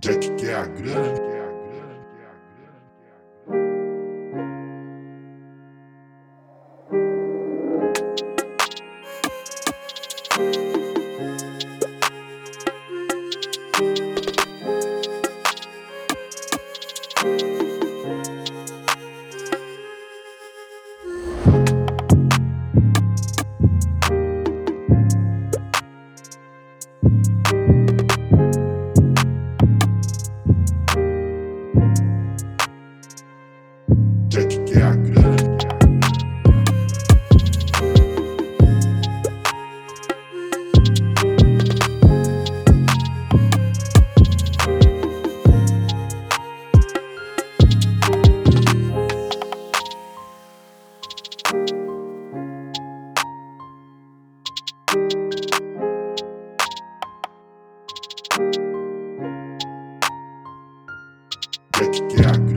Jack quer a grana, quer a quer a quer a Yeah.